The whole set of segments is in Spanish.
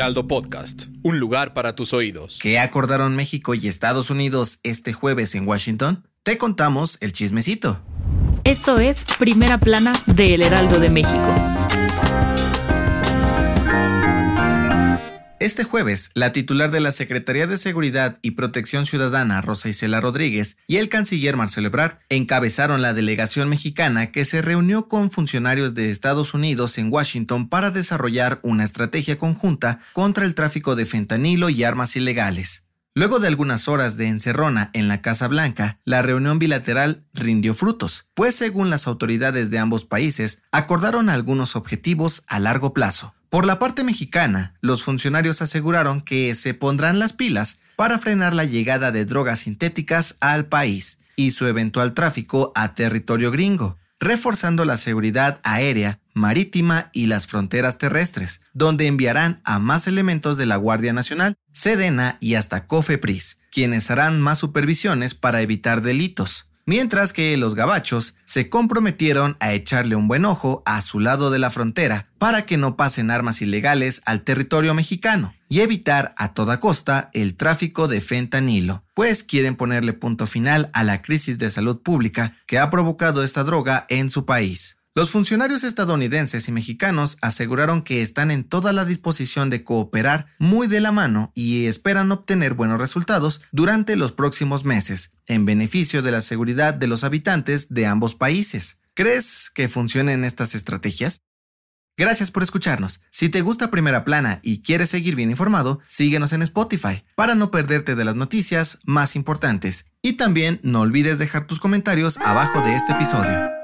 Heraldo Podcast, un lugar para tus oídos. ¿Qué acordaron México y Estados Unidos este jueves en Washington? Te contamos el chismecito. Esto es Primera Plana de El Heraldo de México. Este jueves, la titular de la Secretaría de Seguridad y Protección Ciudadana, Rosa Isela Rodríguez, y el canciller Marcelo Ebrard encabezaron la delegación mexicana que se reunió con funcionarios de Estados Unidos en Washington para desarrollar una estrategia conjunta contra el tráfico de fentanilo y armas ilegales. Luego de algunas horas de encerrona en la Casa Blanca, la reunión bilateral rindió frutos, pues según las autoridades de ambos países, acordaron algunos objetivos a largo plazo. Por la parte mexicana, los funcionarios aseguraron que se pondrán las pilas para frenar la llegada de drogas sintéticas al país y su eventual tráfico a territorio gringo, reforzando la seguridad aérea, marítima y las fronteras terrestres, donde enviarán a más elementos de la Guardia Nacional, Sedena y hasta COFEPRIS, quienes harán más supervisiones para evitar delitos mientras que los gabachos se comprometieron a echarle un buen ojo a su lado de la frontera para que no pasen armas ilegales al territorio mexicano y evitar a toda costa el tráfico de fentanilo, pues quieren ponerle punto final a la crisis de salud pública que ha provocado esta droga en su país. Los funcionarios estadounidenses y mexicanos aseguraron que están en toda la disposición de cooperar muy de la mano y esperan obtener buenos resultados durante los próximos meses, en beneficio de la seguridad de los habitantes de ambos países. ¿Crees que funcionen estas estrategias? Gracias por escucharnos. Si te gusta Primera Plana y quieres seguir bien informado, síguenos en Spotify para no perderte de las noticias más importantes. Y también no olvides dejar tus comentarios abajo de este episodio.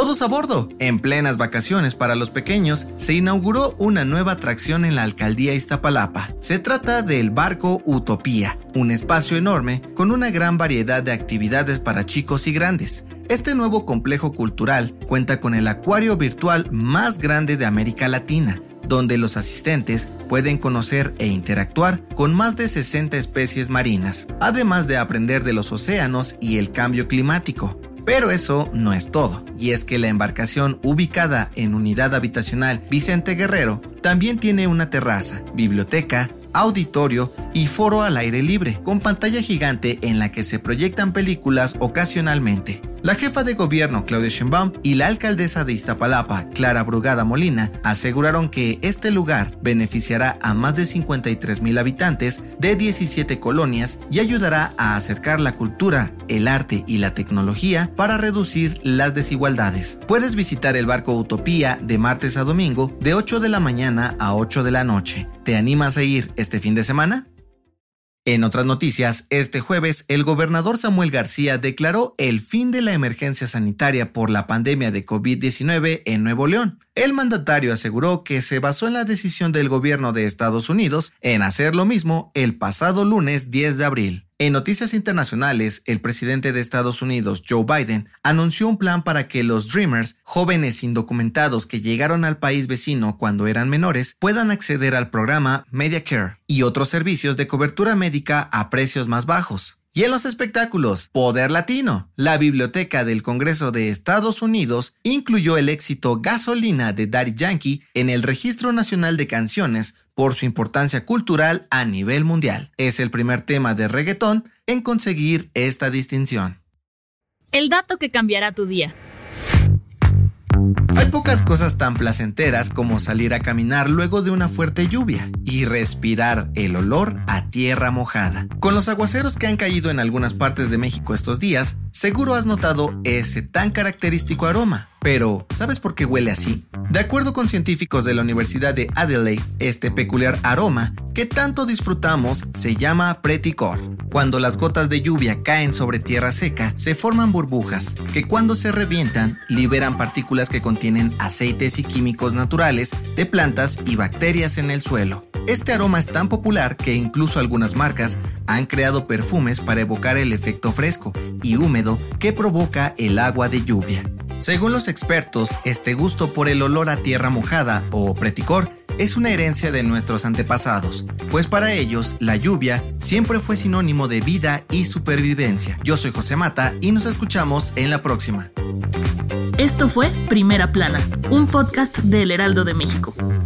Todos a bordo. En plenas vacaciones para los pequeños, se inauguró una nueva atracción en la alcaldía Iztapalapa. Se trata del barco Utopía, un espacio enorme con una gran variedad de actividades para chicos y grandes. Este nuevo complejo cultural cuenta con el acuario virtual más grande de América Latina, donde los asistentes pueden conocer e interactuar con más de 60 especies marinas, además de aprender de los océanos y el cambio climático. Pero eso no es todo, y es que la embarcación ubicada en unidad habitacional Vicente Guerrero también tiene una terraza, biblioteca, auditorio y foro al aire libre, con pantalla gigante en la que se proyectan películas ocasionalmente. La jefa de gobierno Claudia Sheinbaum y la alcaldesa de Iztapalapa, Clara Brugada Molina, aseguraron que este lugar beneficiará a más de 53 mil habitantes de 17 colonias y ayudará a acercar la cultura, el arte y la tecnología para reducir las desigualdades. Puedes visitar el barco Utopía de martes a domingo de 8 de la mañana a 8 de la noche. ¿Te animas a ir este fin de semana? En otras noticias, este jueves el gobernador Samuel García declaró el fin de la emergencia sanitaria por la pandemia de COVID-19 en Nuevo León. El mandatario aseguró que se basó en la decisión del gobierno de Estados Unidos en hacer lo mismo el pasado lunes 10 de abril. En noticias internacionales, el presidente de Estados Unidos, Joe Biden, anunció un plan para que los Dreamers, jóvenes indocumentados que llegaron al país vecino cuando eran menores, puedan acceder al programa Medicare y otros servicios de cobertura médica a precios más bajos. Y en los espectáculos, Poder Latino, la biblioteca del Congreso de Estados Unidos incluyó el éxito Gasolina de Daddy Yankee en el Registro Nacional de Canciones por su importancia cultural a nivel mundial. Es el primer tema de reggaetón en conseguir esta distinción. El dato que cambiará tu día. Hay pocas cosas tan placenteras como salir a caminar luego de una fuerte lluvia y respirar el olor a tierra mojada. Con los aguaceros que han caído en algunas partes de México estos días, seguro has notado ese tan característico aroma. Pero, ¿sabes por qué huele así? De acuerdo con científicos de la Universidad de Adelaide, este peculiar aroma que tanto disfrutamos se llama preticor. Cuando las gotas de lluvia caen sobre tierra seca, se forman burbujas que cuando se revientan liberan partículas que contienen aceites y químicos naturales de plantas y bacterias en el suelo. Este aroma es tan popular que incluso algunas marcas han creado perfumes para evocar el efecto fresco y húmedo que provoca el agua de lluvia. Según los expertos, este gusto por el olor a tierra mojada o preticor es una herencia de nuestros antepasados, pues para ellos la lluvia siempre fue sinónimo de vida y supervivencia. Yo soy José Mata y nos escuchamos en la próxima. Esto fue Primera Plana, un podcast del Heraldo de México.